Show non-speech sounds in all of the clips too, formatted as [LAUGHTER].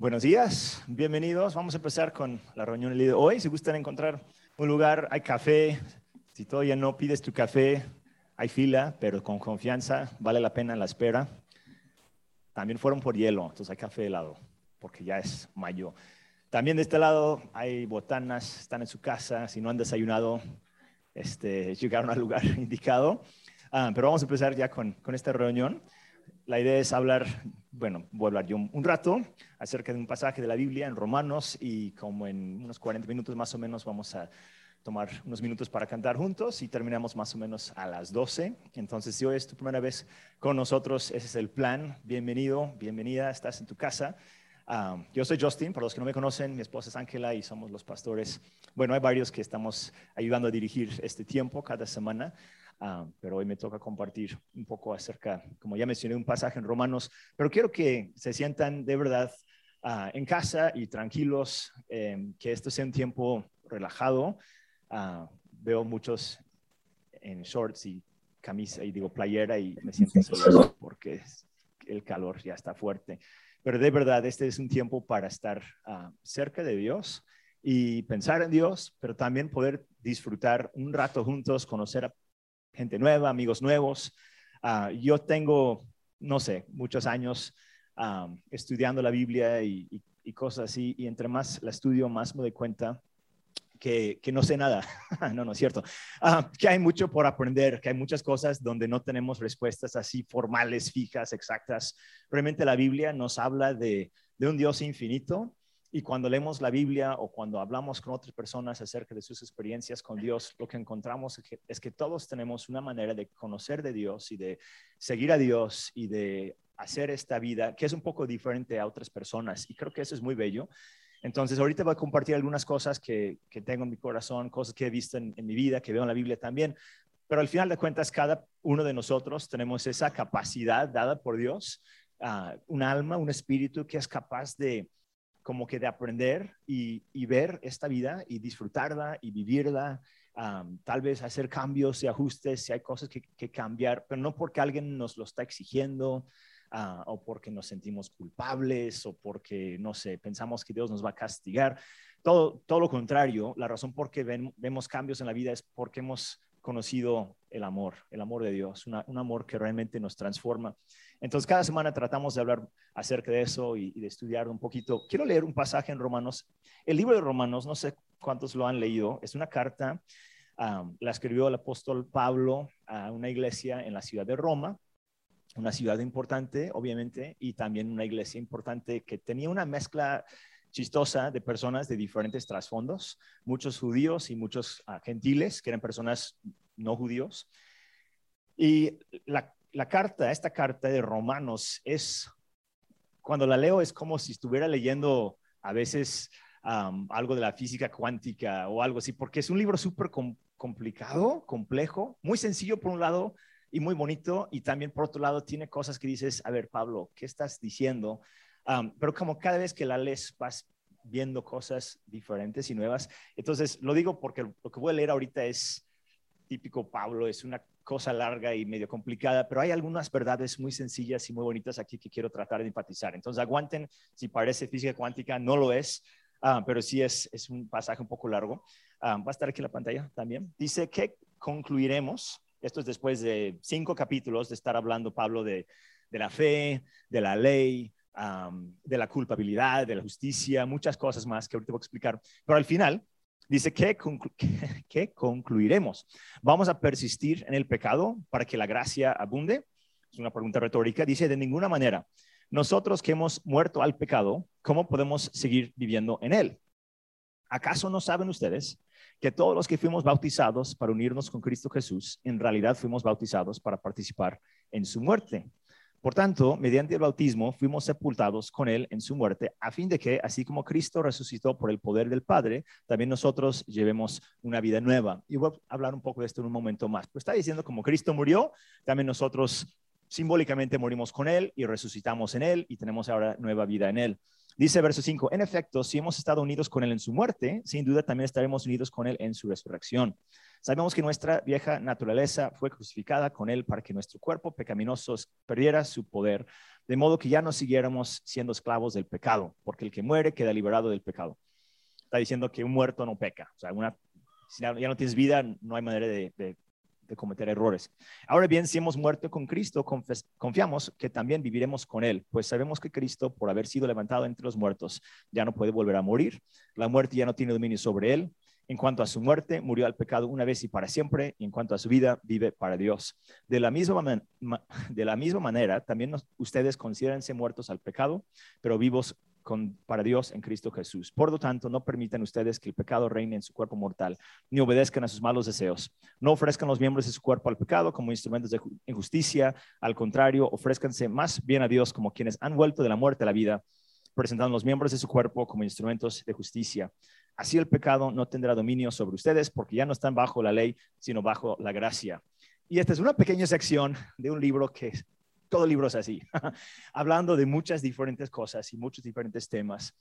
Buenos días, bienvenidos. Vamos a empezar con la reunión de hoy. Si gustan encontrar un lugar, hay café. Si todavía no pides tu café, hay fila, pero con confianza, vale la pena la espera. También fueron por hielo, entonces hay café helado, porque ya es mayo. También de este lado hay botanas, están en su casa. Si no han desayunado, este, llegaron al lugar [LAUGHS] indicado. Ah, pero vamos a empezar ya con, con esta reunión. La idea es hablar, bueno, voy a hablar yo un, rato acerca de un pasaje de la Biblia en Romanos y como en unos 40 minutos más o menos vamos a tomar unos minutos para cantar juntos y terminamos más o menos a las 12. Entonces, si hoy es tu primera vez con nosotros, ese es el plan. Bienvenido, bienvenida, estás en tu casa. Ah, yo soy Justin, para los que no me conocen, mi esposa es Ángela y somos los pastores. Bueno, hay varios que estamos ayudando a dirigir este tiempo cada semana. Ah, pero hoy me toca compartir un poco acerca, como ya mencioné, un pasaje en Romanos, pero quiero que se sientan de verdad ah, en casa y tranquilos, em, que esto sea un tiempo relajado. Ah, veo muchos en shorts y camisa y digo playera y me siento solo porque el calor ya está fuerte. Pero de verdad, este es un tiempo para estar cerca de Dios y pensar en Dios, pero también poder disfrutar un rato juntos, conocer a gente nueva, amigos nuevos. Ah, yo tengo, no sé, muchos años ah, estudiando la Biblia y, cosas así, y entre más la estudio, más me doy cuenta que, no sé nada. [LAUGHS] no, no es cierto. Ah, que hay mucho por aprender, que hay muchas cosas donde no tenemos respuestas así formales, fijas, exactas. Realmente la Biblia nos habla de, de un Dios infinito y cuando leemos la Biblia o cuando hablamos con otras personas acerca de sus experiencias con Dios, lo que encontramos es que, todos tenemos una manera de conocer de Dios y de seguir a Dios y de hacer esta vida que es un poco diferente a otras personas. Y creo que eso es muy bello. Entonces, ahorita voy a compartir algunas cosas que, tengo en mi corazón, cosas que he visto en, mi vida, que veo en la Biblia también. Pero al final de cuentas, cada uno de nosotros tenemos esa capacidad dada por Dios, uh, un alma, un espíritu que es capaz de como que de aprender y, ver esta vida y disfrutarla y vivirla, tal vez hacer cambios y ajustes si hay cosas que, cambiar, pero no porque alguien nos lo está exigiendo ah, o porque nos sentimos culpables o porque, no sé, pensamos que Dios nos va a castigar. Todo, todo lo contrario, la razón por qué vemos cambios en la vida es porque hemos conocido el amor, el amor de Dios, un amor que realmente nos transforma. Entonces, cada semana tratamos de hablar acerca de eso y, de estudiar un poquito. Quiero leer un pasaje en Romanos. El libro de Romanos, no sé cuántos lo han leído, es una carta, la escribió el apóstol Pablo a una iglesia en la ciudad de Roma, una ciudad importante, obviamente, y también una iglesia importante que tenía una mezcla chistosa de personas de diferentes trasfondos, muchos judíos y muchos ah, gentiles, que eran personas no judíos. Y la, carta, esta carta de Romanos es, cuando la leo es como si estuviera leyendo a veces algo de la física cuántica o algo así, porque es un libro súper complicado, complejo, muy sencillo por un lado y muy bonito, y también por otro lado tiene cosas que dices, a ver, Pablo, ¿qué estás diciendo? Pero como cada vez que la lees vas viendo cosas diferentes y nuevas. Entonces, lo digo porque lo que voy a leer ahorita es típico Pablo, es una cosa larga y medio complicada, pero hay algunas verdades muy sencillas y muy bonitas aquí que quiero tratar de empatizar. Entonces, aguanten, si parece física cuántica, no lo es, pero sí es, es, un pasaje un poco largo. va a estar aquí en la pantalla también. Dice que concluiremos, esto es después de cinco capítulos de estar hablando Pablo de, de la fe, de la ley, de la culpabilidad, de la justicia, muchas cosas más que ahorita voy a explicar. Pero al final dice que, [LAUGHS] que concluiremos. ¿Vamos a persistir en el pecado para que la gracia abunde? Es una pregunta retórica. Dice, de ninguna manera. Nosotros que hemos muerto al pecado, ¿cómo podemos seguir viviendo en él? ¿Acaso no saben ustedes que todos los que fuimos bautizados para unirnos con Cristo Jesús, en realidad fuimos bautizados para participar en su muerte? Por tanto, mediante el bautismo fuimos sepultados con Él en su muerte, a fin de que, así como Cristo resucitó por el poder del Padre, también nosotros llevemos una vida nueva. Y voy a hablar un poco de esto en un momento más. Pues está diciendo, como Cristo murió, también nosotros simbólicamente morimos con Él y resucitamos en Él y tenemos ahora nueva vida en Él. Dice verso 5, en efecto, si hemos estado unidos con Él en su muerte, sin duda también estaremos unidos con Él en su resurrección. Sabemos que nuestra vieja naturaleza fue crucificada con Él para que nuestro cuerpo pecaminoso perdiera su poder, de modo que ya no siguiéramos siendo esclavos del pecado, porque el que muere queda liberado del pecado. Está diciendo que un muerto no peca, o sea, si ya no tienes vida, no hay manera de cometer errores. Ahora bien, si hemos muerto con Cristo, confiamos que también viviremos con Él, pues sabemos que Cristo, por haber sido levantado entre los muertos, ya no puede volver a morir. La muerte ya no tiene dominio sobre Él. En cuanto a su muerte, murió al pecado una vez y para siempre, y en cuanto a su vida, vive para Dios. De la misma, de la misma manera, también ustedes considérense muertos al pecado, pero vivos para Dios en Cristo Jesús. Por lo tanto, no permitan ustedes que el pecado reine en su cuerpo mortal, ni obedezcan a sus malos deseos. No ofrezcan los miembros de su cuerpo al pecado como instrumentos de injusticia, al contrario, ofrézcanse más bien a Dios como quienes han vuelto de la muerte a la vida, presentando los miembros de su cuerpo como instrumentos de justicia. Así el pecado no tendrá dominio sobre ustedes porque ya no están bajo la ley, sino bajo la gracia. Y esta es una pequeña sección de un libro que todo libro es así, [LAUGHS] hablando de muchas diferentes cosas y muchos diferentes temas.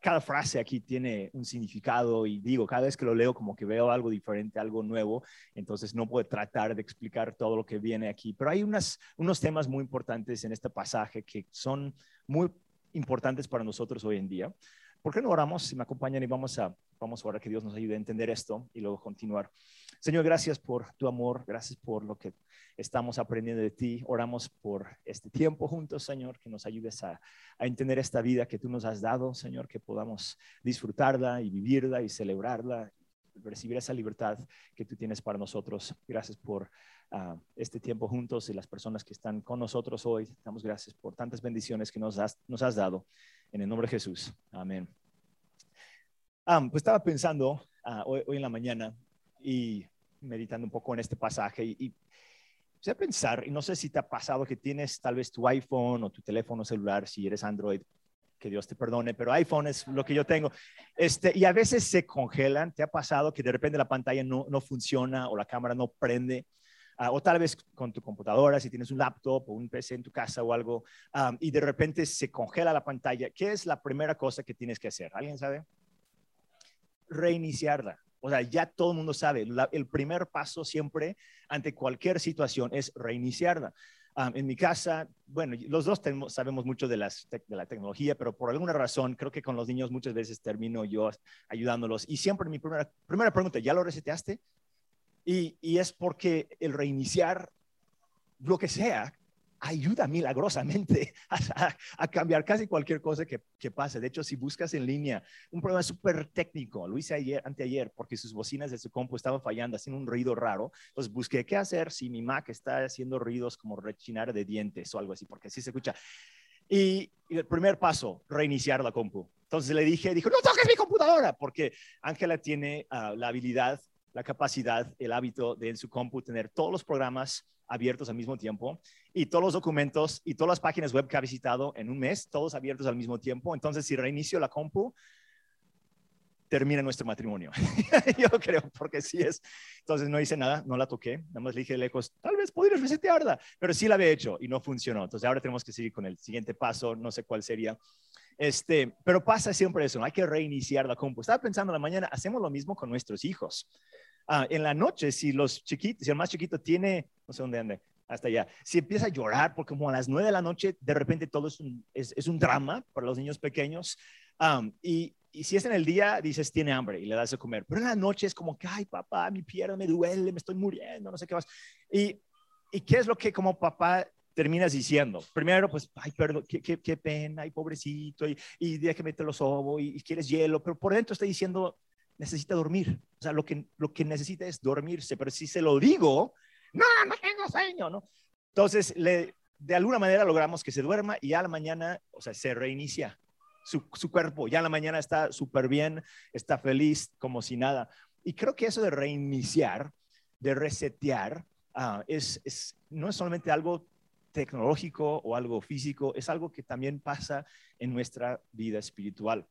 cada frase aquí tiene un significado y digo, cada vez que lo leo como que veo algo diferente, algo nuevo, entonces no puedo tratar de explicar todo lo que viene aquí, pero hay unas, unos temas muy importantes en este pasaje que son muy importantes para nosotros hoy en día. ¿Por qué no oramos? Si me acompañan y vamos a, vamos a orar que Dios nos ayude a entender esto y luego continuar. Señor, gracias por tu amor, gracias por lo que estamos aprendiendo de ti. Oramos por este tiempo juntos, Señor, que nos ayudes a, a entender esta vida que tú nos has dado, Señor, que podamos disfrutarla y vivirla y celebrarla, recibir esa libertad que tú tienes para nosotros. Gracias por uh, este tiempo juntos y las personas que están con nosotros hoy. Damos gracias por tantas bendiciones que nos has, nos has dado. En el nombre de Jesús. Amén. pues estaba pensando ah, hoy, en la mañana y meditando un poco en este pasaje y, y a pensar, y no sé si te ha pasado que tienes tal vez tu iPhone o tu teléfono celular, si eres Android, que Dios te perdone, pero iPhone es lo que yo tengo. Este, y a veces se congelan. ¿Te ha pasado que de repente la pantalla no, no funciona o la cámara no prende? Ah, o tal vez con tu computadora, si tienes un laptop o un PC en tu casa o algo, y de repente se congela la pantalla, ¿qué es la primera cosa que tienes que hacer? ¿Alguien sabe? Reiniciarla. O sea, ya todo el mundo sabe, el primer paso siempre ante cualquier situación es reiniciarla. En mi casa, bueno, los dos sabemos mucho de, las de, la tecnología, pero por alguna razón creo que con los niños muchas veces termino yo ayudándolos. Y siempre mi primera, primera pregunta, ¿ya lo reseteaste? Y, es porque el reiniciar lo que sea ayuda milagrosamente [LAUGHS] a, cambiar casi cualquier cosa que, que, pase. De hecho, si buscas en línea un problema súper técnico, lo hice ayer, anteayer, porque sus bocinas de su compu estaban fallando, haciendo un ruido raro. Entonces busqué qué hacer si mi Mac está haciendo ruidos como rechinar de dientes o algo así, porque así se escucha. Y, el primer paso, reiniciar la compu. Entonces le dije, dijo, no toques mi computadora, porque Ángela tiene ah, la habilidad la capacidad, el hábito de en su compu tener todos los programas abiertos al mismo tiempo y todos los documentos y todas las páginas web que ha visitado en un mes, todos abiertos al mismo tiempo. Entonces, si reinicio la compu, termina nuestro matrimonio. [LAUGHS] Yo creo, porque sí es. Entonces no hice nada, no la toqué, nada más le dije lejos, tal vez podrías resetearla, pero sí la había hecho y no funcionó. Entonces ahora tenemos que seguir con el siguiente paso, no sé cuál sería. Este, pero pasa siempre eso, hay que reiniciar la compu. Estaba pensando en la mañana, hacemos lo mismo con nuestros hijos. Ah, en la noche, si los chiquitos, si el más chiquito tiene, no sé dónde ande, hasta allá, si empieza a llorar, porque como a las nueve de la noche, de repente todo es un, es, es un drama para los niños pequeños, y, y, si es en el día, dices, tiene hambre y le das de comer, pero en la noche es como que, ay, papá, mi pierna me duele, me estoy muriendo, no sé qué más. Y, ¿Y qué es lo que como papá terminas diciendo? Primero, pues, ay, perdón, qué, qué, qué pena, ay, pobrecito, y, y déjame te lo sobo, y, y, quieres hielo, pero por dentro está diciendo, necesita dormir. O sea, lo que, lo que necesita es dormirse, pero si se lo digo, no, no tengo sueño, ¿no? Entonces, le, de alguna manera logramos que se duerma y a la mañana, o sea, se reinicia su, su cuerpo, ya a la mañana está súper bien, está feliz, como si nada. Y creo que eso de reiniciar, de resetear, uh, es, es, no es solamente algo tecnológico o algo físico, es algo que también pasa en nuestra vida espiritual.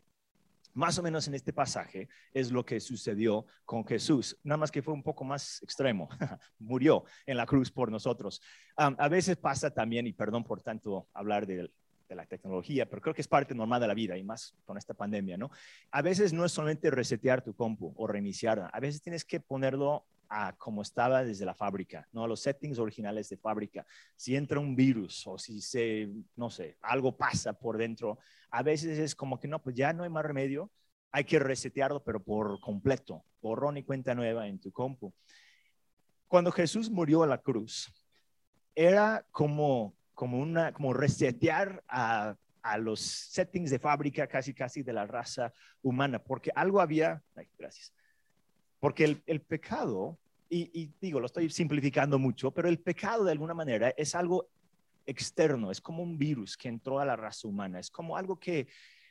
Más o menos en este pasaje es lo que sucedió con Jesús, nada más que fue un poco más extremo. [LAUGHS] Murió en la cruz por nosotros. a veces pasa también, y perdón por tanto hablar de, la tecnología, pero creo que es parte normal de la vida y más con esta pandemia, ¿no? A veces no es solamente resetear tu compu o reiniciarla, a veces tienes que ponerlo a como estaba desde la fábrica, ¿no? A los settings originales de fábrica. Si entra un virus o si se, no sé, algo pasa por dentro, a veces es como que no, pues ya no hay más remedio, hay que resetearlo, pero por completo, borrón y cuenta nueva en tu compu. Cuando Jesús murió a la cruz, era como, como, una, como resetear a, a los settings de fábrica casi, casi de la raza humana, porque algo había, gracias, porque el, pecado, y, digo, lo estoy simplificando mucho, pero el pecado de alguna manera es algo externo, es como un virus que entró a la raza humana, es como algo que,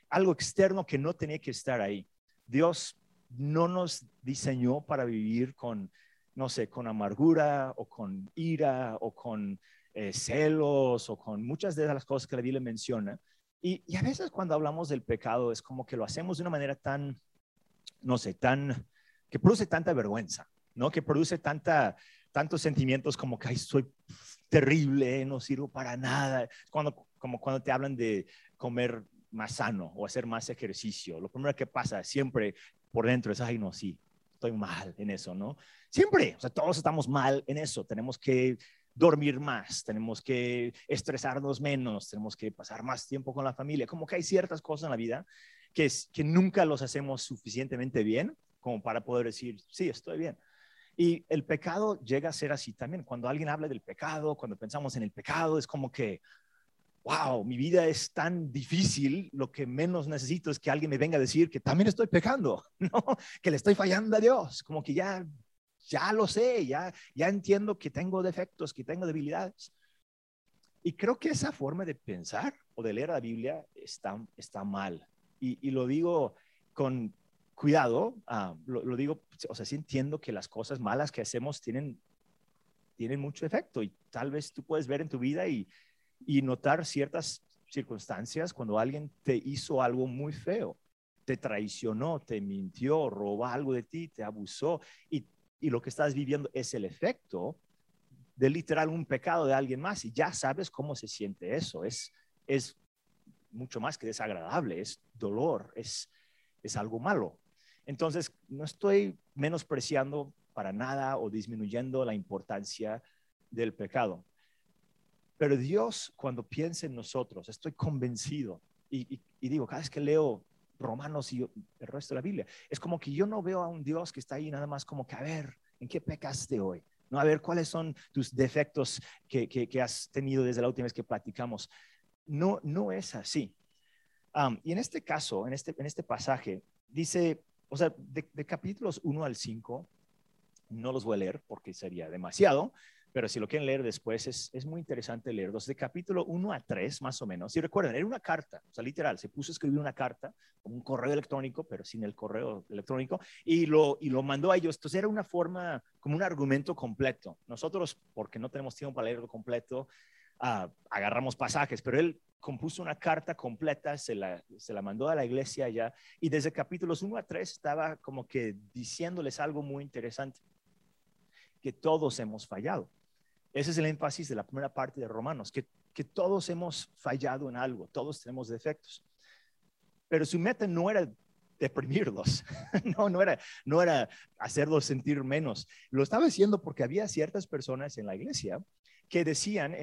algo externo que no tenía que estar ahí. Dios no nos diseñó para vivir con, no sé, con amargura o con ira o con eh, celos o con muchas de las cosas que la Biblia menciona. Y, y, a veces cuando hablamos del pecado es como que lo hacemos de una manera tan, no sé, tan que produce tanta vergüenza, ¿no? Que produce tanta, tantos sentimientos como que Ay, soy terrible, no sirvo para nada. Cuando, como cuando te hablan de comer más sano o hacer más ejercicio, lo primero que pasa siempre por dentro es, ay, no, sí, estoy mal en eso, ¿no? Siempre, o sea, todos estamos mal en eso. Tenemos que dormir más, tenemos que estresarnos menos, tenemos que pasar más tiempo con la familia. Como que hay ciertas cosas en la vida que, que nunca los hacemos suficientemente bien como para poder decir, sí, estoy bien. Y el pecado llega a ser así también. Cuando alguien habla del pecado, cuando pensamos en el pecado, es como que, wow, mi vida es tan difícil, lo que menos necesito es que alguien me venga a decir que también estoy pecando, [LAUGHS] ¿no? Que le estoy fallando a Dios, como que ya, ya lo sé, ya, ya entiendo que tengo defectos, que tengo debilidades. Y creo que esa forma de pensar o de leer la Biblia está, está mal. Y, y lo digo con cuidado, ah, lo, digo, o sea, sí entiendo que las cosas malas que hacemos tienen, tienen mucho efecto y tal vez tú puedes ver en tu vida y, notar ciertas circunstancias cuando alguien te hizo algo muy feo, te traicionó, te mintió, robó algo de ti, te abusó y, y lo que estás viviendo es el efecto de literal un pecado de alguien más y ya sabes cómo se siente eso, es, es mucho más que desagradable, es dolor, es, es algo malo. Entonces, no estoy menospreciando para nada o disminuyendo la importancia del pecado. Pero Dios, cuando piensa en nosotros, estoy convencido, y, digo, cada vez que leo Romanos y el resto de la Biblia, es como que yo no veo a un Dios que está ahí nada más como que, a ver, ¿en qué pecaste hoy? No, a ver, ¿cuáles son tus defectos que, has tenido desde la última vez que platicamos? No, no es así. y en este caso, en este, en este pasaje, dice o sea, de, capítulos 1 al 5, no los voy a leer porque sería demasiado, pero si lo quieren leer después, es, es muy interesante leerlos. De capítulo 1 a 3, más o menos. Si recuerdan, era una carta, o sea, literal, se puso a escribir una carta, un correo electrónico, pero sin el correo electrónico, y lo, y lo mandó a ellos. Entonces era una forma, como un argumento completo. Nosotros, porque no tenemos tiempo para leerlo completo, ah, agarramos pasajes, pero él compuso una carta completa, se la, se la mandó a la iglesia allá y desde capítulos 1 a 3 estaba como que diciéndoles algo muy interesante, que todos hemos fallado. Ese es el énfasis de la primera parte de Romanos, que, que todos hemos fallado en algo, todos tenemos defectos. Pero su meta no era deprimirlos, [LAUGHS] no, no era, no era hacerlos sentir menos. Lo estaba haciendo porque había ciertas personas en la iglesia que decían,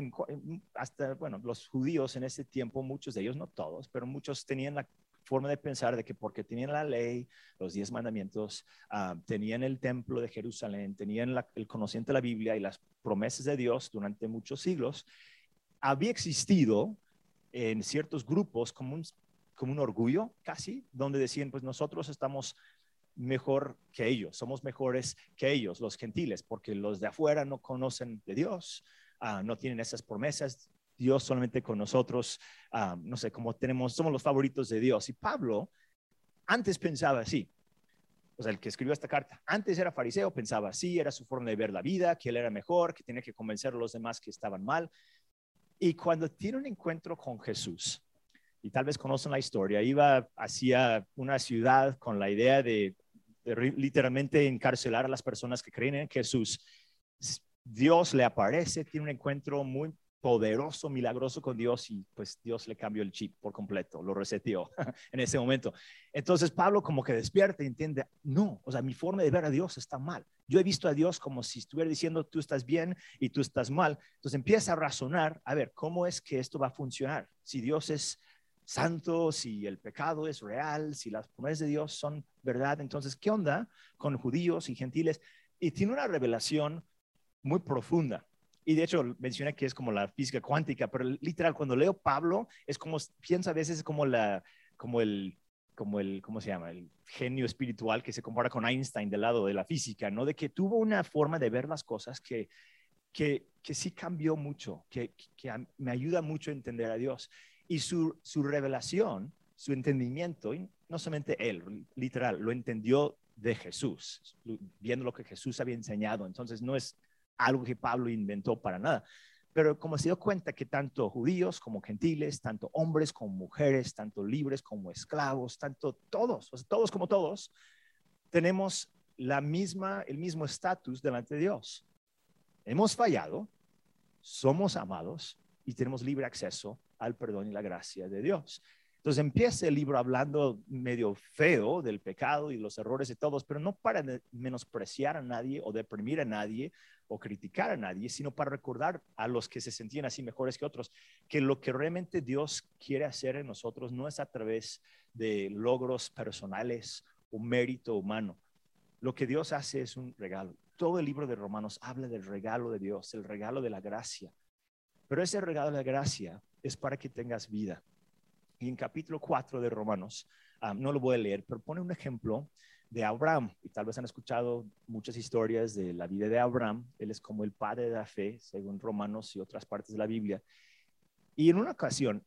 hasta, bueno, los judíos en ese tiempo, muchos de ellos, no todos, pero muchos tenían la forma de pensar de que porque tenían la ley, los diez mandamientos, ah, tenían el templo de Jerusalén, tenían el conocimiento de la Biblia y las promesas de Dios durante muchos siglos, había existido en ciertos grupos como un, como un orgullo casi, donde decían, pues nosotros estamos mejor que ellos, somos mejores que ellos, los gentiles, porque los de afuera no conocen de Dios, Ah, no tienen esas promesas. Dios solamente con nosotros, ah, no sé, como tenemos, somos los favoritos de Dios. Y Pablo antes pensaba así, o sea, el que escribió esta carta, antes era fariseo, pensaba así, era su forma de ver la vida, que él era mejor, que tenía que convencer a los demás que estaban mal. Y cuando tiene un encuentro con Jesús, y tal vez conocen la historia, iba hacia una ciudad con la idea de, de literalmente encarcelar a las personas que creen en Jesús Dios le aparece, tiene un encuentro muy poderoso, milagroso con Dios y pues Dios le cambió el chip por completo, lo reseteó [LAUGHS] en ese momento. Entonces Pablo como que despierta y entiende, no, o sea, mi forma de ver a Dios está mal. Yo he visto a Dios como si estuviera diciendo, tú estás bien y tú estás mal. Entonces empieza a razonar, a ver, ¿cómo es que esto va a funcionar? Si Dios es santo, si el pecado es real, si las promesas de Dios son verdad, entonces, ¿qué onda con judíos y gentiles? Y tiene una revelación muy profunda y de hecho mencioné que es como la física cuántica, pero literal, cuando leo Pablo, es como, pienso a veces como la, como el, como el, ¿cómo se llama? El genio espiritual que se compara con Einstein del lado de la física, ¿no? De que tuvo una forma de ver las cosas que, que, que sí cambió mucho, que, que me ayuda mucho a entender a Dios. Y su, su revelación, su entendimiento, y no solamente él, literal, lo entendió de Jesús, viendo lo que Jesús había enseñado. Entonces, no es algo que Pablo inventó para nada. Pero como se dio cuenta que tanto judíos como gentiles, tanto hombres como mujeres, tanto libres como esclavos, tanto todos, todos como todos, tenemos la misma, el mismo estatus delante de Dios. Hemos fallado, somos amados y tenemos libre acceso al perdón y la gracia de Dios. Entonces empieza el libro hablando medio feo del pecado y los errores de todos, pero no para menospreciar a nadie o deprimir a nadie o criticar a nadie, sino para recordar a los que se sentían así mejores que otros, que lo que realmente Dios quiere hacer en nosotros no es a través de logros personales o mérito humano. Lo que Dios hace es un regalo. Todo el libro de Romanos habla del regalo de Dios, el regalo de la gracia. Pero ese regalo de la gracia es para que tengas vida. Y en capítulo 4 de Romanos, ah, no lo voy a leer, pero pone un ejemplo de Abraham. Y tal vez han escuchado muchas historias de la vida de Abraham. Él es como el padre de la fe, según Romanos y otras partes de la Biblia. Y en una ocasión,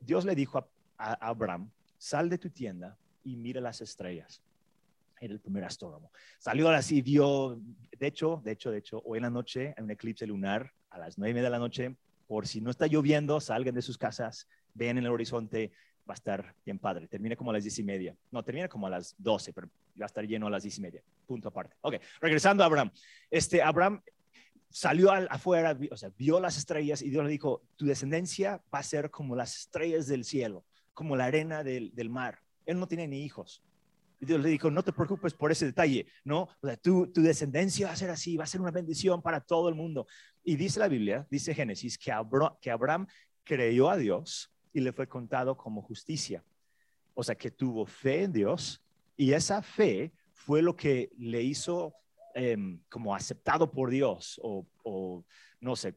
Dios le dijo a, Abraham, sal de tu tienda y mira las estrellas. Era el primer astrónomo. Salió así, vio, de hecho, de hecho, de hecho, hoy en la noche hay un eclipse lunar a las nueve de la noche. Por si no está lloviendo, salgan de sus casas, vean en el horizonte, va a estar bien padre. Termina como a las diez y media. No, termina como a las doce, pero va a estar lleno a las diez y media. Punto aparte. Ok, regresando a Abraham. Este, Abraham salió afuera, o sea, vio las estrellas y Dios le dijo, tu descendencia va a ser como las estrellas del cielo, como la arena del, del mar. Él no tiene ni hijos. Y Dios le dijo, no te preocupes por ese detalle, ¿no? Tu, tu descendencia va a ser así, va a ser una bendición para todo el mundo. Y dice la Biblia, dice Génesis, que, que Abraham creyó a Dios y le fue contado como justicia. O sea, que tuvo fe en Dios y esa fe fue lo que le hizo em, como aceptado por Dios o, o, no sé,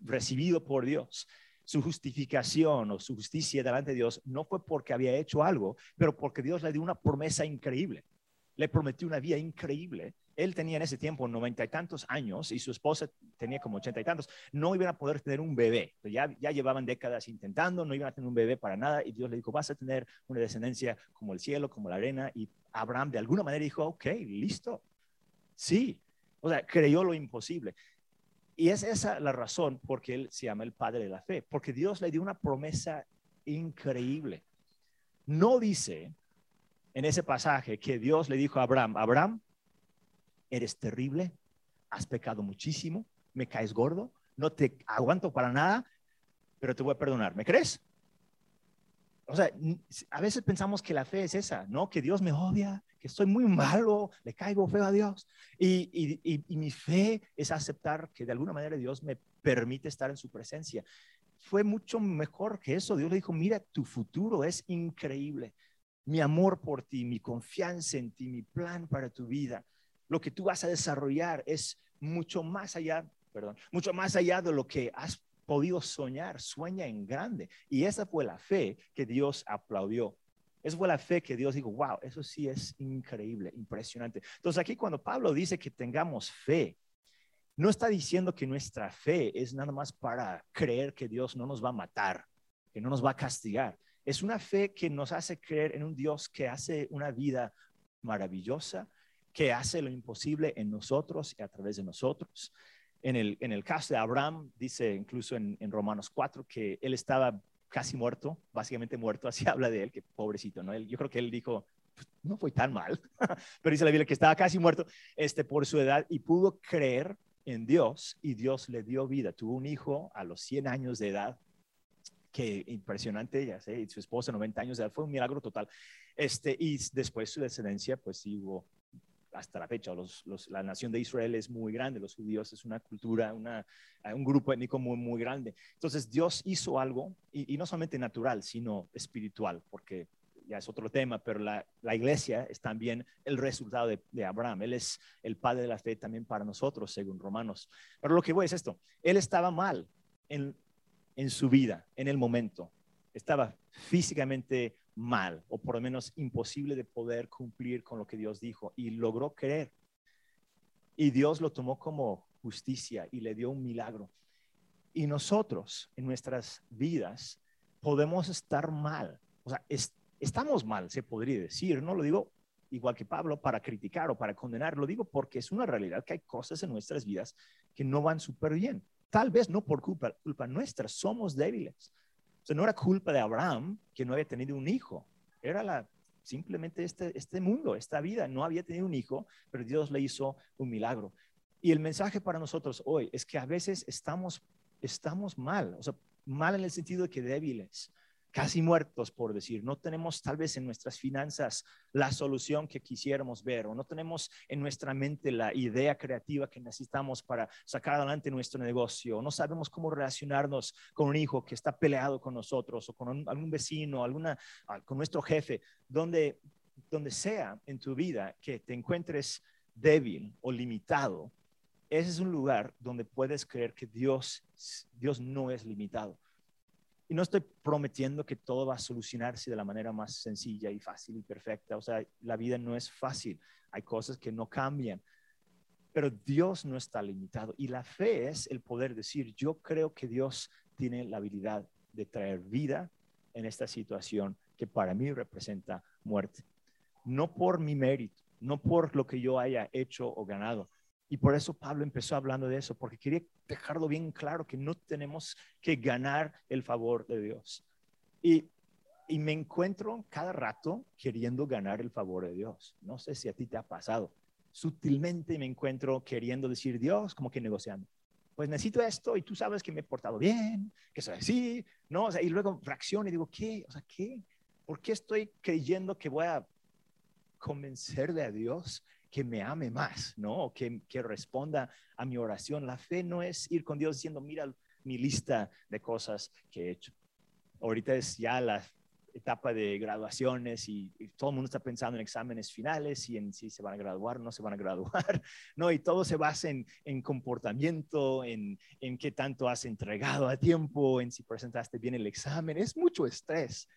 recibido por Dios. Su justificación o su justicia delante de Dios no fue porque había hecho algo, pero porque Dios le dio una promesa increíble. Le prometió una vida increíble él tenía en ese tiempo noventa y tantos años y su esposa tenía como ochenta y tantos, no iban a poder tener un bebé. Ya, ya llevaban décadas intentando, no iban a tener un bebé para nada y Dios le dijo, vas a tener una descendencia como el cielo, como la arena. Y Abraham de alguna manera dijo, ok, listo. Sí, o sea, creyó lo imposible. Y es esa la razón por qué él se llama el padre de la fe, porque Dios le dio una promesa increíble. No dice en ese pasaje que Dios le dijo a Abraham, Abraham, eres terrible, has pecado muchísimo, me caes gordo, no te aguanto para nada, pero te voy a perdonar. ¿Me crees? O sea, a veces pensamos que la fe es esa, ¿no? Que Dios me odia, que soy muy malo, le caigo feo a Dios. Y, y, mi fe es aceptar que de alguna manera Dios me permite estar en su presencia. Fue mucho mejor que eso. Dios le dijo, mira, tu futuro es increíble. Mi amor por ti, mi confianza en ti, mi plan para tu vida lo que tú vas a desarrollar es mucho más allá, perdón, mucho más allá de lo que has podido soñar. Sueña en grande. Y esa fue la fe que Dios aplaudió. Esa fue la fe que Dios dijo, wow, eso sí es increíble, impresionante. Entonces aquí cuando Pablo dice que tengamos fe, no está diciendo que nuestra fe es nada más para creer que Dios no nos va a matar, que no nos va a castigar. Es una fe que nos hace creer en un Dios que hace una vida maravillosa, que hace lo imposible en nosotros y a través de nosotros. En el, en el caso de Abraham, dice incluso en, Romanos 4 que él estaba casi muerto, básicamente muerto, [LAUGHS] así habla de él, que pobrecito, ¿no? Él, yo creo que él dijo, pues, no fue tan mal, [LAUGHS] pero dice la Biblia que estaba casi muerto este, por su edad y pudo creer en Dios y Dios le dio vida. Tuvo un hijo a los 100 años de edad, que impresionante, ya sé, y su esposa 90 años de edad, fue un milagro total. Este, y después su descendencia, pues sí hubo hasta la fecha, los, la nación de Israel es muy grande, los judíos es una cultura, una, un grupo étnico muy, muy grande. Entonces Dios hizo algo, y, no solamente natural, sino espiritual, porque ya es otro tema, pero la, la iglesia es también el resultado de, de, Abraham. Él es el padre de la fe también para nosotros, según Romanos. Pero lo que voy es esto, él estaba mal en, en su vida, en el momento. Estaba físicamente mal, o por lo menos imposible de poder cumplir con lo que Dios dijo, y logró creer. Y Dios lo tomó como justicia y le dio un milagro. Y nosotros, en nuestras vidas, podemos estar mal. O sea, estamos mal, se podría decir. No lo digo igual que Pablo para criticar o para condenar, lo digo porque es una realidad que hay cosas en nuestras vidas que no van súper bien. Tal vez no por culpa, culpa nuestra, somos débiles no era culpa de Abraham que no había tenido un hijo, era la, simplemente este, este mundo, esta vida, no había tenido un hijo, pero Dios le hizo un milagro. Y el mensaje para nosotros hoy es que a veces estamos, estamos mal, o sea, mal en el sentido de que débiles, casi muertos, por decir. No tenemos tal vez en nuestras finanzas la solución que quisiéramos ver o no tenemos en nuestra mente la idea creativa que necesitamos para sacar adelante nuestro negocio. O no sabemos cómo relacionarnos con un hijo que está peleado con nosotros o con algún vecino, alguna, ah, con nuestro jefe, donde, donde sea en tu vida que te encuentres débil o limitado. Ese es un lugar donde puedes creer que Dios, Dios no es limitado y no estoy prometiendo que todo va a solucionarse de la manera más sencilla y fácil y perfecta. O sea, la vida no es fácil. Hay cosas que no cambian. Pero Dios no está limitado. Y la fe es el poder decir, yo creo que Dios tiene la habilidad de traer vida en esta situación que para mí representa muerte. No por mi mérito, no por lo que yo haya hecho o ganado, y por eso Pablo empezó hablando de eso, porque quería dejarlo bien claro que no tenemos que ganar el favor de Dios. Y, y me encuentro cada rato queriendo ganar el favor de Dios. No sé si a ti te ha pasado. Sutilmente me encuentro queriendo decir Dios, como que negociando. Pues necesito esto y tú sabes que me he portado bien, que soy así, ¿no? O sea, y luego reacciono y digo, ¿qué? O sea, ¿qué? ¿Por qué estoy creyendo que voy a convencerle a Dios que me ame más, ¿no? que, que responda a mi oración. La fe no es ir con Dios diciendo, mira mi lista de cosas que he hecho. Ahorita es ya la etapa de graduaciones y, todo el mundo está pensando en exámenes finales y en si se van a graduar o no se van a graduar, [LAUGHS] ¿no? Y todo se basa en, en comportamiento, en, en qué tanto has entregado a tiempo, en si presentaste bien el examen. Es mucho estrés.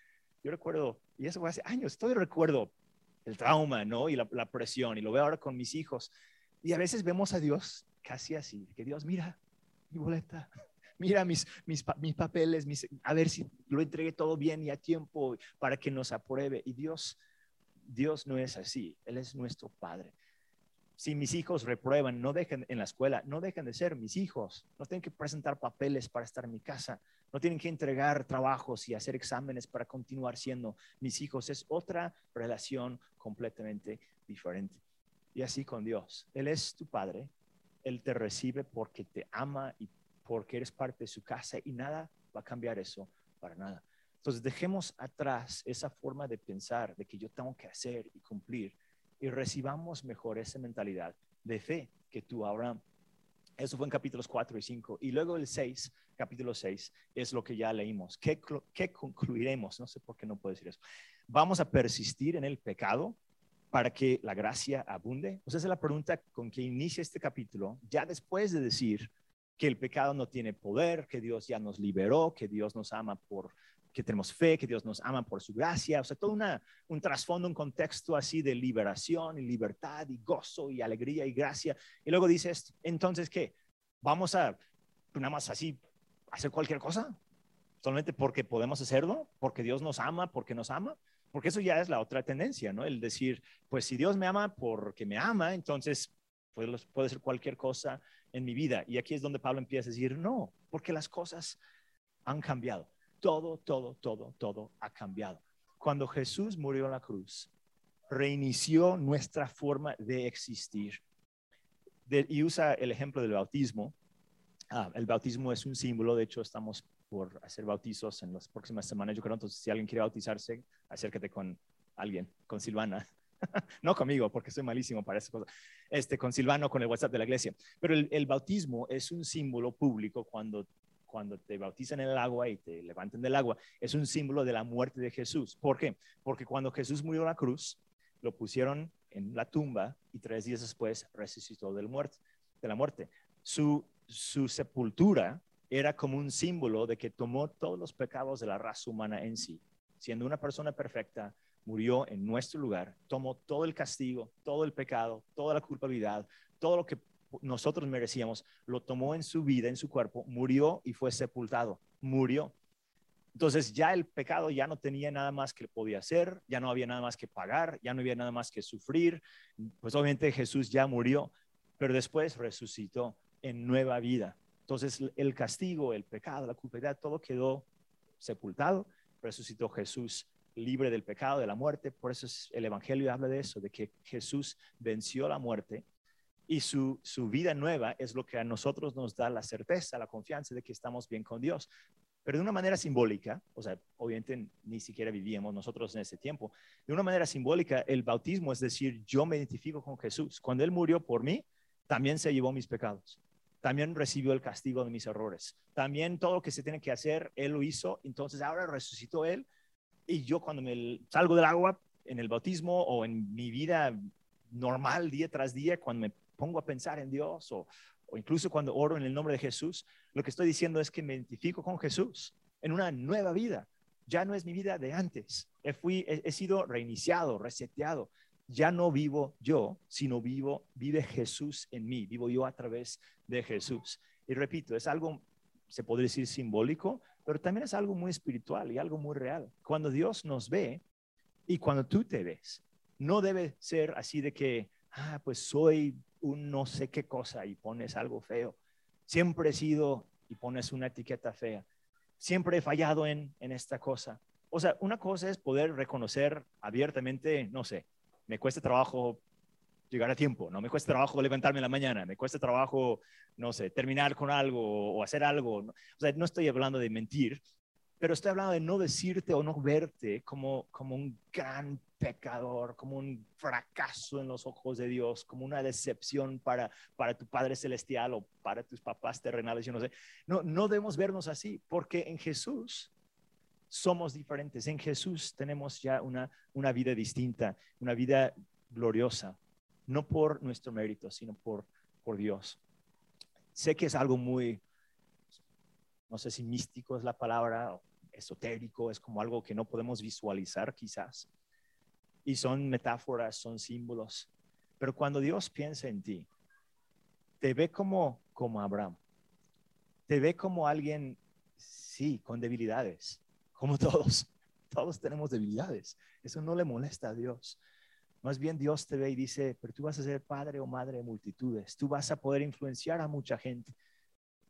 Yo recuerdo, y eso fue hace años, todavía recuerdo el trauma, ¿no? Y la, presión, y lo veo ahora con mis hijos. Y a veces vemos a Dios casi así, que Dios, mira mi boleta, [LAUGHS] mira mis, mis, mis papeles, a ver si lo entregué todo bien y a tiempo para que nos apruebe. Y Dios, Dios no es así, Él es nuestro Padre. Si mis hijos reprueban, no dejen en la escuela, no dejen de ser mis hijos, no tienen que presentar papeles para estar en mi casa, no tienen que entregar trabajos y hacer exámenes para continuar siendo mis hijos. Es otra relación completamente diferente. Y así con Dios. Él es tu Padre. Él te recibe porque te ama y porque eres parte de su casa y nada va a cambiar eso para nada. Entonces dejemos atrás esa forma de pensar de que yo tengo que hacer y cumplir y recibamos mejor esa mentalidad de fe que tú, Abraham. Eso fue en capítulos 4 y 5. Y luego el 6, capítulo 6, es lo que ya leímos. ¿Qué, ¿Qué, concluiremos? No sé por qué no puedo decir eso. ¿Vamos a persistir en el pecado para que la gracia abunde? Pues esa es la pregunta con que inicia este capítulo, ya después de decir que el pecado no tiene poder, que Dios ya nos liberó, que Dios nos ama por que tenemos fe, que Dios nos ama por su gracia, o sea, todo una, un trasfondo, un contexto así de liberación y libertad y gozo y alegría y gracia. Y luego dices, entonces, ¿qué? ¿Vamos a nada más así hacer cualquier cosa? ¿Solamente porque podemos hacerlo? ¿Porque Dios nos ama? ¿Porque nos ama? Porque eso ya es la otra tendencia, ¿no? El decir, pues si Dios me ama porque me ama, entonces puede, puede ser cualquier cosa en mi vida. Y aquí es donde Pablo empieza a decir, no, porque las cosas han cambiado todo, todo, todo, todo ha cambiado. Cuando Jesús murió en la cruz, reinició nuestra forma de existir. y usa el ejemplo del bautismo. Ah, el bautismo es un símbolo, de hecho estamos por hacer bautizos en las próximas semanas, yo creo, entonces si alguien quiere bautizarse, acércate con alguien, con Silvana. [LAUGHS] no conmigo, porque soy malísimo para esas cosas. Este, con Silvano, con el WhatsApp de la iglesia. Pero el bautismo es un símbolo público cuando, cuando te bautizan en el agua y te levantan del agua. Es un símbolo de la muerte de Jesús. ¿Por qué? Porque cuando Jesús murió en la cruz, lo pusieron en la tumba y tres días después resucitó del muerte, de la muerte. Su, su sepultura era como un símbolo de que tomó todos los pecados de la raza humana en sí. Siendo una persona perfecta, murió en nuestro lugar, tomó todo el castigo, todo el pecado, toda la culpabilidad, todo lo que nosotros merecíamos, lo tomó en su vida, en su cuerpo, murió y fue sepultado, murió. Entonces ya el pecado ya no tenía nada más que podía hacer, ya no había nada más que pagar, ya no había nada más que sufrir. Pues obviamente Jesús ya murió, pero después resucitó en nueva vida. Entonces el castigo, el pecado, la culpabilidad, todo quedó sepultado, resucitó Jesús libre del pecado, de la muerte. Por eso es, el Evangelio habla de eso, de que Jesús venció la muerte y su, su vida nueva es lo que a nosotros nos da la certeza, la confianza de que estamos bien con Dios. Pero de una manera simbólica, o sea, obviamente ni siquiera vivíamos nosotros en ese tiempo, de una manera simbólica, el bautismo es decir, yo me identifico con Jesús. Cuando Él murió por mí, también se llevó mis pecados también recibió el castigo de mis errores. También todo lo que se tiene que hacer, Él lo hizo. Entonces ahora resucitó Él. Y yo cuando me salgo del agua en el bautismo o en mi vida normal día tras día, cuando me pongo a pensar en Dios o, o incluso cuando oro en el nombre de Jesús, lo que estoy diciendo es que me identifico con Jesús en una nueva vida. Ya no es mi vida de antes. He, fui, he, he sido reiniciado, reseteado ya no vivo yo, sino vivo, vive Jesús en mí, vivo yo a través de Jesús. Y repito, es algo, se podría decir simbólico, pero también es algo muy espiritual y algo muy real. Cuando Dios nos ve y cuando tú te ves, no debe ser así de que, ah, pues soy un no sé qué cosa y pones algo feo. Siempre he sido y pones una etiqueta fea. Siempre he fallado en, en esta cosa. O sea, una cosa es poder reconocer abiertamente, no sé, me cuesta trabajo llegar a tiempo, no me cuesta trabajo levantarme en la mañana, me cuesta trabajo, no sé, terminar con algo o hacer algo. O sea, no estoy hablando de mentir, pero estoy hablando de no decirte o no verte como, como un gran pecador, como un fracaso en los ojos de Dios, como una decepción para, para tu Padre Celestial o para tus papás terrenales, yo no sé. No, no debemos vernos así, porque en Jesús somos diferentes. En Jesús tenemos ya una, una vida distinta, una vida gloriosa, no por nuestro mérito, sino por, por Dios. Sé que es algo muy, no sé si místico es la palabra, esotérico, es como algo que no podemos visualizar quizás. Y son metáforas, son símbolos. Pero cuando Dios piensa en ti, te ve como, como Abraham. Te ve como alguien, sí, con debilidades, como todos. [LAUGHS] Todos tenemos debilidades. Eso no le molesta a Dios. Más bien Dios te ve y dice, pero tú vas a ser padre o madre de multitudes. Tú vas a poder influenciar a mucha gente.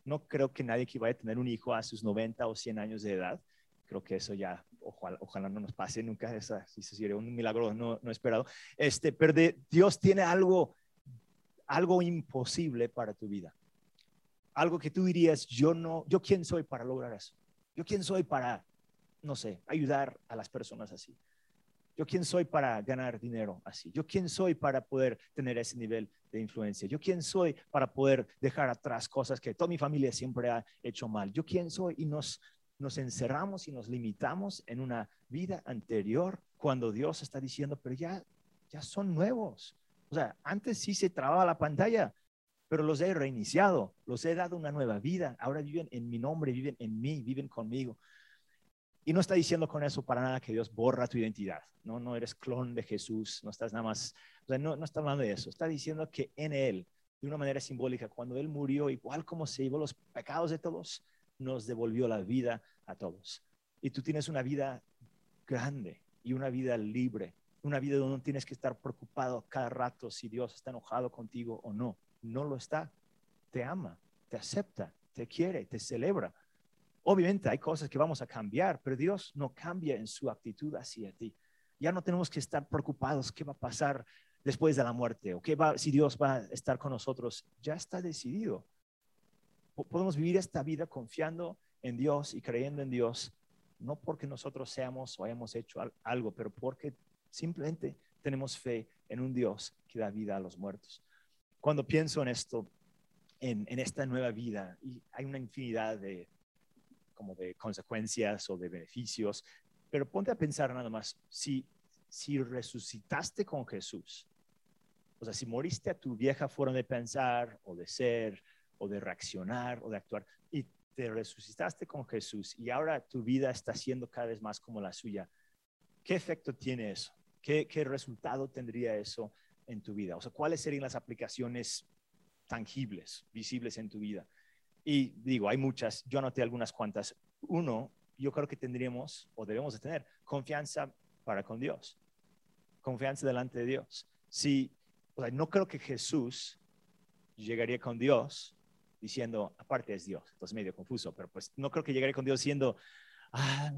No creo que nadie que vaya a tener un hijo a sus 90 o 100 años de edad. Creo que eso ya, ojalá, no nos pase nunca. Esa, si sería un milagro no, no esperado. Este, pero Dios tiene algo, algo imposible para tu vida. Algo que tú dirías, yo no, yo quién soy para lograr eso. Yo quién soy para no sé, ayudar a las personas así. Yo quién soy para ganar dinero así. Yo quién soy para poder tener ese nivel de influencia. Yo quién soy para poder dejar atrás cosas que toda mi familia siempre ha hecho mal. Yo quién soy y nos nos encerramos y nos limitamos en una vida anterior cuando Dios está diciendo, pero ya ya son nuevos. O sea, antes sí se trababa la pantalla, pero los he reiniciado, los he dado una nueva vida. Ahora viven en mi nombre, viven en mí, viven conmigo. Y no está diciendo con eso para nada que Dios borra tu identidad. No, no eres clon de Jesús, no estás nada más, o sea, no, no está hablando de eso. Está diciendo que en Él, de una manera simbólica, cuando Él murió, igual como se llevó los pecados de todos, nos devolvió la vida a todos. Y tú tienes una vida grande y una vida libre, una vida donde no tienes que estar preocupado cada rato si Dios está enojado contigo o no. No lo está. Te ama, te acepta, te quiere, te celebra. Obviamente hay cosas que vamos a cambiar, pero Dios no cambia en su actitud hacia ti. Ya no tenemos que estar preocupados qué va a pasar después de la muerte o qué va, si Dios va a estar con nosotros, ya está decidido. Podemos vivir esta vida confiando en Dios y creyendo en Dios, no porque nosotros seamos o hayamos hecho algo, pero porque simplemente tenemos fe en un Dios que da vida a los muertos. Cuando pienso en esto, en, esta nueva vida, y hay una infinidad de, como de consecuencias o de beneficios, pero ponte a pensar nada más, si, si resucitaste con Jesús, o sea, si moriste a tu vieja forma de pensar o de ser o de reaccionar o de actuar y te resucitaste con Jesús y ahora tu vida está siendo cada vez más como la suya, ¿qué efecto tiene eso? ¿Qué, qué resultado tendría eso en tu vida? O sea, ¿cuáles serían las aplicaciones tangibles, visibles en tu vida? Y digo, hay muchas, yo anoté algunas cuantas. Uno, yo creo que tendríamos o debemos de tener confianza para con Dios, confianza delante de Dios. Si, o sea, no creo que Jesús llegaría con Dios diciendo, aparte es Dios, entonces medio confuso, pero pues no creo que llegaría con Dios diciendo, ah,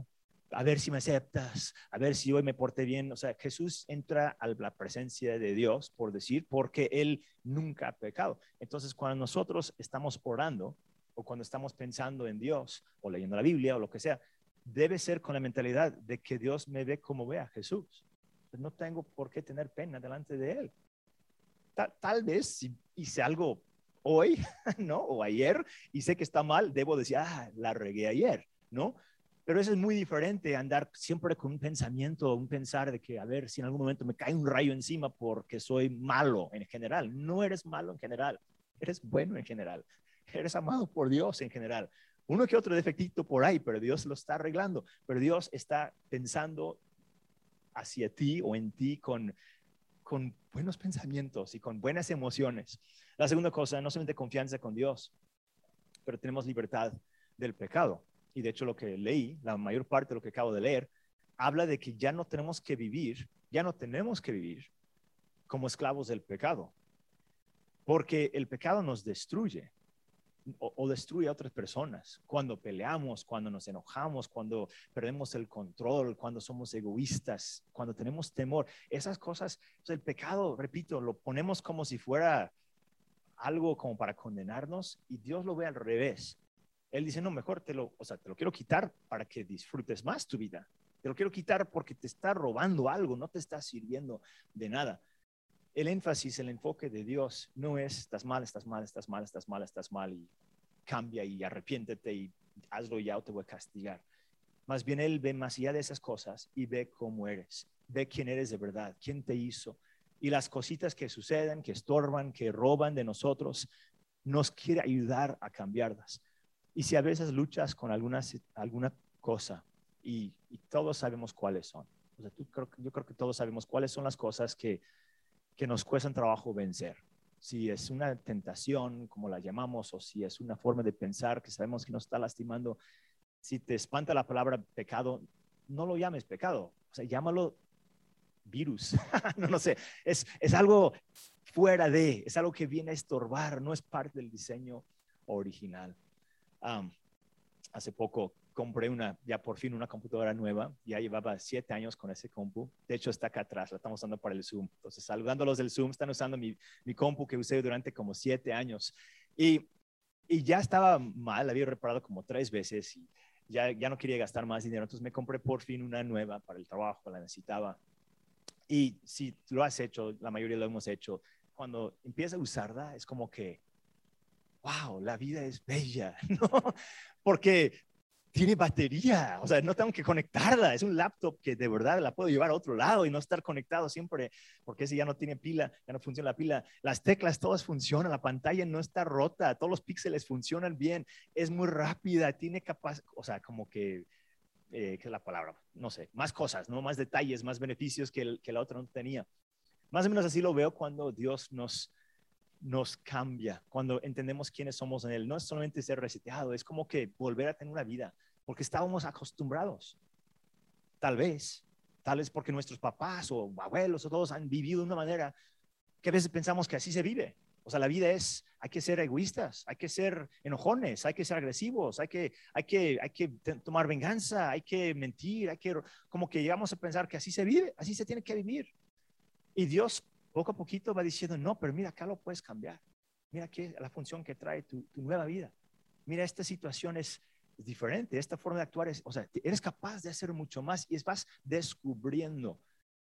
a ver si me aceptas, a ver si hoy me porté bien. O sea, Jesús entra a la presencia de Dios, por decir, porque Él nunca ha pecado. Entonces, cuando nosotros estamos orando o cuando estamos pensando en Dios o leyendo la Biblia o lo que sea, debe ser con la mentalidad de que Dios me ve como ve a Jesús. No tengo por qué tener pena delante de Él. Tal, vez si hice algo hoy, [LAUGHS] ¿no? O ayer y sé que está mal, debo decir, ah, la regué ayer, ¿no? Pero eso es muy diferente, andar siempre con un pensamiento, un pensar de que, a ver, si en algún momento me cae un rayo encima porque soy malo en general. No eres malo en general, eres bueno en general, [LAUGHS] eres amado por Dios en general. Uno que otro defectito por ahí, pero Dios lo está arreglando, pero Dios está pensando hacia ti o en ti con, con buenos pensamientos y con buenas emociones. La segunda cosa, no solamente confianza con Dios, pero tenemos libertad del pecado y de hecho lo que leí, la mayor parte de lo que acabo de leer, habla de que ya no tenemos que vivir, ya no tenemos que vivir como esclavos del pecado, porque el pecado nos destruye o, destruye a otras personas. Cuando peleamos, cuando nos enojamos, cuando perdemos el control, cuando somos egoístas, cuando tenemos temor, esas cosas, el pecado, repito, lo ponemos como si fuera algo como para condenarnos y Dios lo ve al revés. Él dice, no, mejor te lo, o sea, te lo quiero quitar para que disfrutes más tu vida. Te lo quiero quitar porque te está robando algo, no te está sirviendo de nada. El énfasis, el enfoque de Dios no es estás mal, estás mal, estás mal, estás mal, estás mal y cambia y arrepiéntete y hazlo ya o te voy a castigar. Más bien Él ve más allá de esas cosas y ve cómo eres, ve quién eres de verdad, quién te hizo. Y las cositas que suceden, que estorban, que roban de nosotros, nos quiere ayudar a cambiarlas. Y si a veces luchas con alguna, alguna cosa y, todos sabemos cuáles son. Yo creo que todos sabemos cuáles son las cosas que, que nos cuestan trabajo vencer. Si es una tentación, como la llamamos, o si es una forma de pensar que sabemos que nos está lastimando, si te espanta la palabra pecado, no lo llames pecado, o sea, llámalo virus. [LAUGHS] no, no sé, es, es algo fuera de, es algo que viene a estorbar, no es parte del diseño original hace poco compré una, ya por fin una computadora nueva, ya llevaba siete años con ese compu, de hecho está acá atrás, la estamos usando para el Zoom, entonces saludando a los del Zoom, están usando mi, mi compu que usé durante como siete años. Y, y ya estaba mal, la había reparado como tres veces y ya, ya no quería gastar más dinero, entonces me compré por fin una nueva para el trabajo, la necesitaba. Y si lo has hecho, la mayoría lo hemos hecho, cuando empiezas a usarla es como que wow, la vida es bella, [LAUGHS] ¿no? Porque tiene batería, o sea, no tengo que conectarla, es un laptop que de verdad la puedo llevar a otro lado y no estar conectado siempre, porque si ya no tiene pila, ya no funciona la pila, las teclas todas funcionan, la pantalla no está rota, todos los píxeles funcionan bien, es muy rápida, tiene capaz, o sea, como que, eh, ¿qué es la palabra? No sé, más cosas, ¿no? Más detalles, más beneficios que, que la otra no tenía. Más o menos así lo veo cuando Dios nos, nos cambia cuando entendemos quiénes somos en Él. No es solamente ser reseteado, es como que volver a tener una vida, porque estábamos acostumbrados. Tal vez, tal vez porque nuestros papás o abuelos o todos han vivido de una manera que a veces pensamos que así se vive. O sea, la vida es, hay que ser egoístas, hay que ser enojones, hay que ser agresivos, hay que, hay que, hay que tomar venganza, hay que mentir, hay que, como que llegamos a pensar que así se vive, así se tiene que vivir. Y Dios poco a poquito va diciendo, no, pero mira, acá lo puedes cambiar. Mira qué la función que trae tu, nueva vida. Mira, esta situación es, diferente, esta forma de actuar es, o sea, eres capaz de hacer mucho más y vas descubriendo. O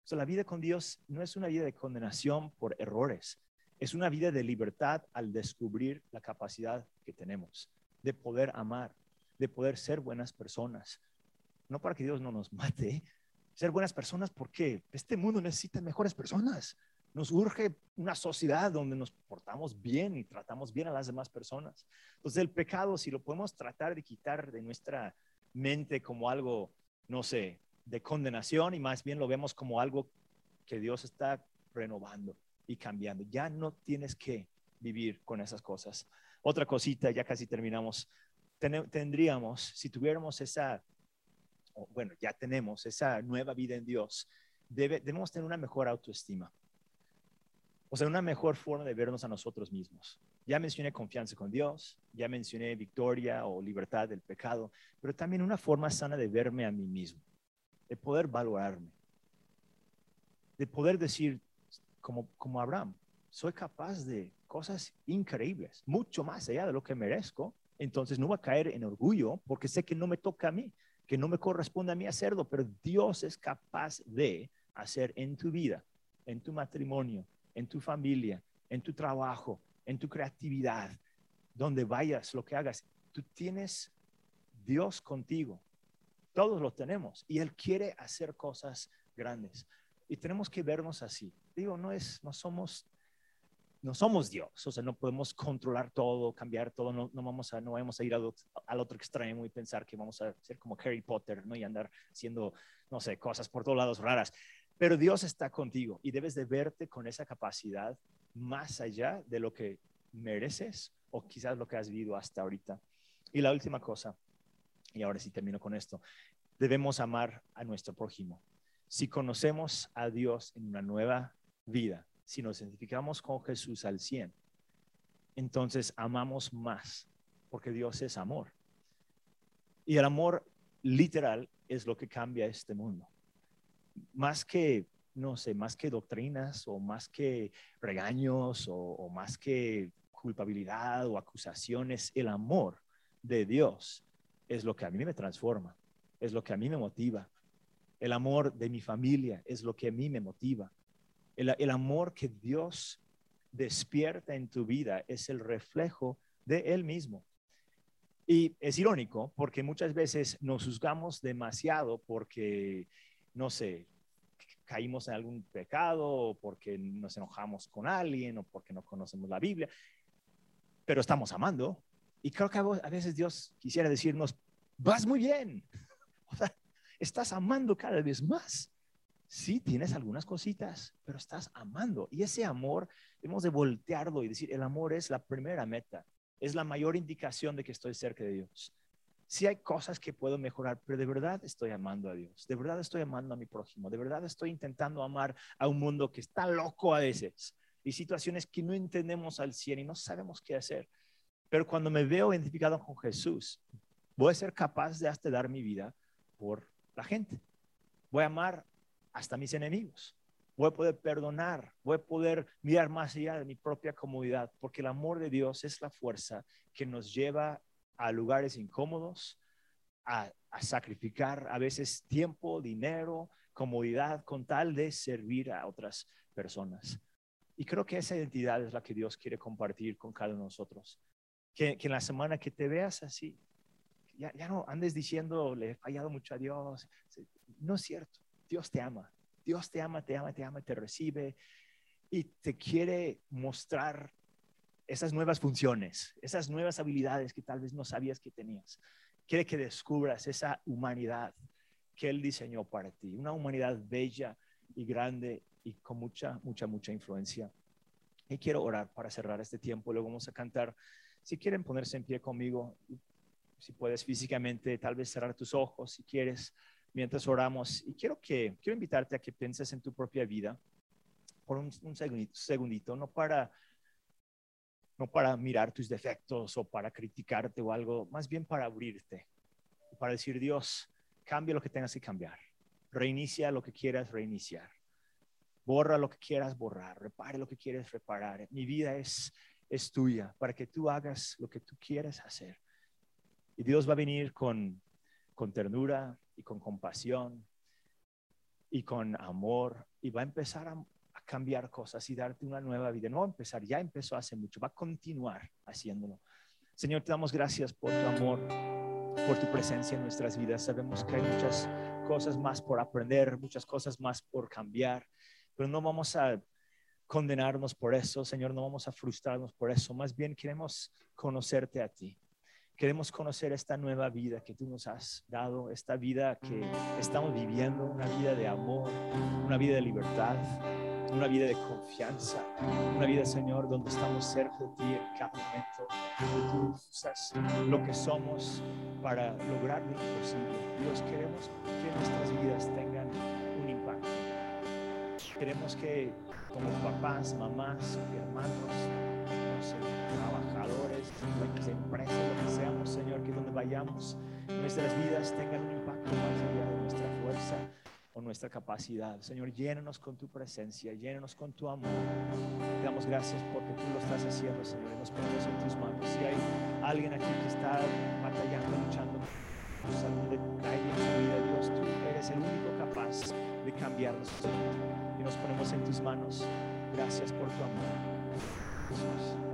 sea, la vida con Dios no es una vida de condenación por errores, es una vida de libertad al descubrir la capacidad que tenemos de poder amar, de poder ser buenas personas. No para que Dios no nos mate, ser buenas personas porque este mundo necesita mejores personas. Nos urge una sociedad donde nos portamos bien y tratamos bien a las demás personas. Entonces el pecado, si lo podemos tratar de quitar de nuestra mente como algo, no sé, de condenación y más bien lo vemos como algo que Dios está renovando y cambiando. Ya no tienes que vivir con esas cosas. Otra cosita, ya casi terminamos. tendríamos, si tuviéramos esa, bueno, ya tenemos esa nueva vida en Dios, debemos tener una mejor autoestima. O sea, una mejor forma de vernos a nosotros mismos. Ya mencioné confianza con Dios, ya mencioné victoria o libertad del pecado, pero también una forma sana de verme a mí mismo, de poder valorarme, de poder decir, como, como Abraham, soy capaz de cosas increíbles, mucho más allá de lo que merezco. Entonces no voy a caer en orgullo porque sé que no me toca a mí, que no me corresponde a mí hacerlo, pero Dios es capaz de hacer en tu vida, en tu matrimonio, en tu familia, en tu trabajo, en tu creatividad, donde vayas, lo que hagas. Tú tienes Dios contigo. Todos lo tenemos y Él quiere hacer cosas grandes. Y tenemos que vernos así. Digo, no es, no somos, no somos Dios, o sea, no podemos controlar todo, cambiar todo, no, no vamos a, no vamos a ir al, al, otro extremo y pensar que vamos a ser como Harry Potter, ¿no? Y andar haciendo, no sé, cosas por todos lados raras. Pero Dios está contigo y debes de verte con esa capacidad más allá de lo que mereces o quizás lo que has vivido hasta ahorita. Y la última cosa, y ahora sí termino con esto, debemos amar a nuestro prójimo. Si conocemos a Dios en una nueva vida, si nos identificamos con Jesús al 100, entonces amamos más, porque Dios es amor. Y el amor literal es lo que cambia este mundo más que, no sé, más que doctrinas o más que regaños o, más que culpabilidad o acusaciones, el amor de Dios es lo que a mí me transforma, es lo que a mí me motiva. El amor de mi familia es lo que a mí me motiva. El, el, amor que Dios despierta en tu vida es el reflejo de Él mismo. Y es irónico porque muchas veces nos juzgamos demasiado porque no sé, caímos en algún pecado porque nos enojamos con alguien o porque no conocemos la Biblia, pero estamos amando. Y creo que a veces Dios quisiera decirnos, vas muy bien, estás amando cada vez más. Sí, tienes algunas cositas, pero estás amando. Y ese amor, hemos de voltearlo y decir, el amor es la primera meta, es la mayor indicación de que estoy cerca de Dios sí hay cosas que puedo mejorar, pero de verdad estoy amando a Dios, de verdad estoy amando a mi prójimo, de verdad estoy intentando amar a un mundo que está loco a veces y situaciones que no entendemos al 100 y no sabemos qué hacer. Pero cuando me veo identificado con Jesús, voy a ser capaz de hasta dar mi vida por la gente. Voy a amar hasta mis enemigos. Voy a poder perdonar, voy a poder mirar más allá de mi propia comodidad, porque el amor de Dios es la fuerza que nos lleva a lugares incómodos, a, sacrificar a veces tiempo, dinero, comodidad con tal de servir a otras personas. Y creo que esa identidad es la que Dios quiere compartir con cada uno de nosotros. Que, en la semana que te veas así, ya, ya, no andes diciendo, le he fallado mucho a Dios. No es cierto. Dios te ama. Dios te ama, te ama, te ama, te recibe y te quiere mostrar esas nuevas funciones, esas nuevas habilidades que tal vez no sabías que tenías. Quiere que descubras esa humanidad que Él diseñó para ti, una humanidad bella y grande y con mucha, mucha, mucha influencia. Y quiero orar para cerrar este tiempo, luego vamos a cantar. Si quieren ponerse en pie conmigo, si puedes físicamente, tal vez cerrar tus ojos, si quieres, mientras oramos. Y quiero que quiero invitarte a que pienses en tu propia vida por un, un segundito, no para no para mirar tus defectos o para criticarte o algo, más bien para abrirte, para decir, Dios, cambia lo que tengas que cambiar, reinicia lo que quieras reiniciar. Borra lo que quieras borrar, repare lo que quieres reparar. Mi vida es, es tuya para que tú hagas lo que tú quieres hacer. Y Dios va a venir con, con ternura y con compasión y con amor y va a empezar a cambiar cosas y darte una nueva vida. No va a empezar, ya empezó hace mucho, va a continuar haciéndolo. Señor, te damos gracias por tu amor, por tu presencia en nuestras vidas. Sabemos que hay muchas cosas más por aprender, muchas cosas más por cambiar, pero no vamos a condenarnos por eso, Señor, no vamos a frustrarnos por eso. Más bien queremos conocerte a ti. Queremos conocer esta nueva vida que tú nos has dado, esta vida que estamos viviendo, una vida de amor, una vida de libertad, una vida de confianza, una vida, Señor, donde estamos cerca de ti en cada momento, tú usas lo que somos para lograr lo imposible. Dios, queremos que nuestras vidas tengan un impacto. Queremos que como papás, mamás, hermanos, no sé, trabajadores, de empresas, lo que seamos, Señor, que donde vayamos, nuestras vidas tengan un impacto más allá de nuestra fuerza o nuestra capacidad. Señor, llénanos con tu presencia, llénanos con tu amor. Te damos gracias porque tú lo estás haciendo, Señor, y nos ponemos en tus manos. Si hay alguien aquí que está batallando, luchando detalle en su vida, Dios, tú eres el único capaz de cambiarnos. Y nos ponemos en tus manos. Gracias por tu amor.